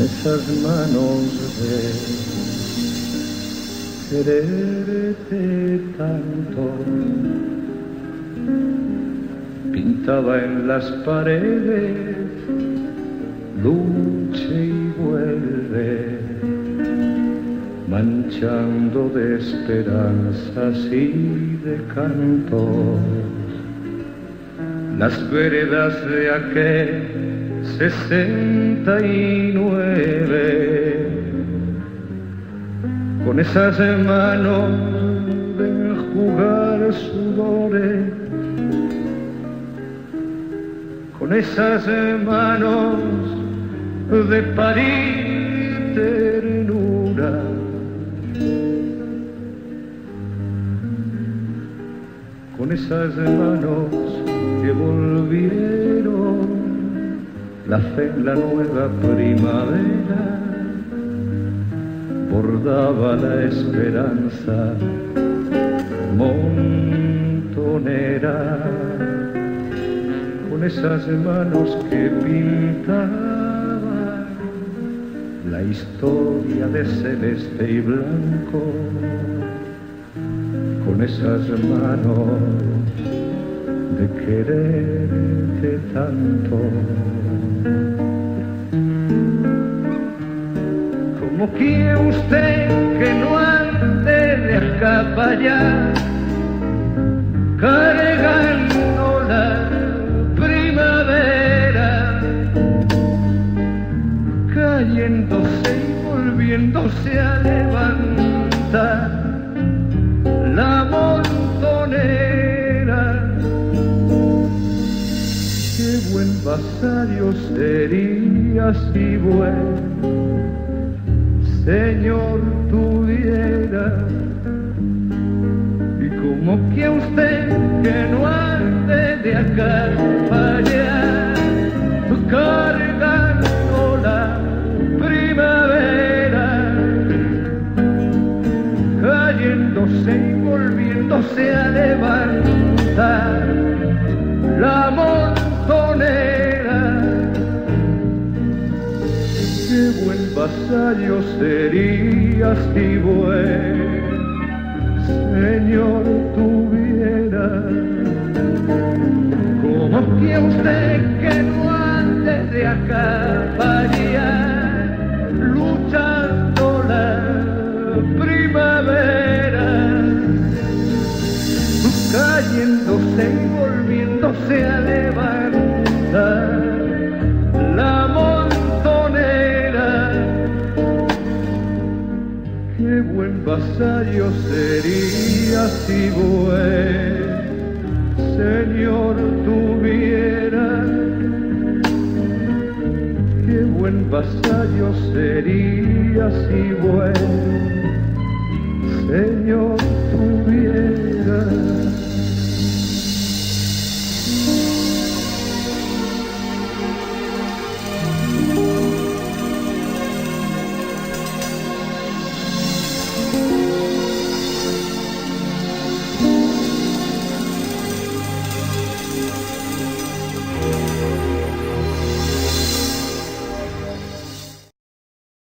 esas manos de quererte tanto. Pintaba en las paredes, luche y vuelve, manchando de esperanzas y de cantos las veredas de aquel sesenta y nueve. Con esas manos de jugar sudores. Con esas manos de parir ternura. Con esas manos que volvieron la fe en la nueva primavera bordaba la esperanza montonera con esas manos que pintaban la historia de celeste y blanco con esas manos de quererte tanto. Como quiere usted que no ande de acá para allá, cargando la primavera, cayéndose y volviéndose a levantar la montonera. Qué buen vasallo sería si buen Señor tuviera. Y como que usted que no ande de acá para allá, cargando la primavera, cayéndose y volviéndose a levantar vasallo sería si buen Señor tuviera. Como que usted que no ande de allá, luchando la primavera cayéndose y volviéndose a vasallo sería si buen Señor tuviera. Qué buen vasallo sería si buen Señor.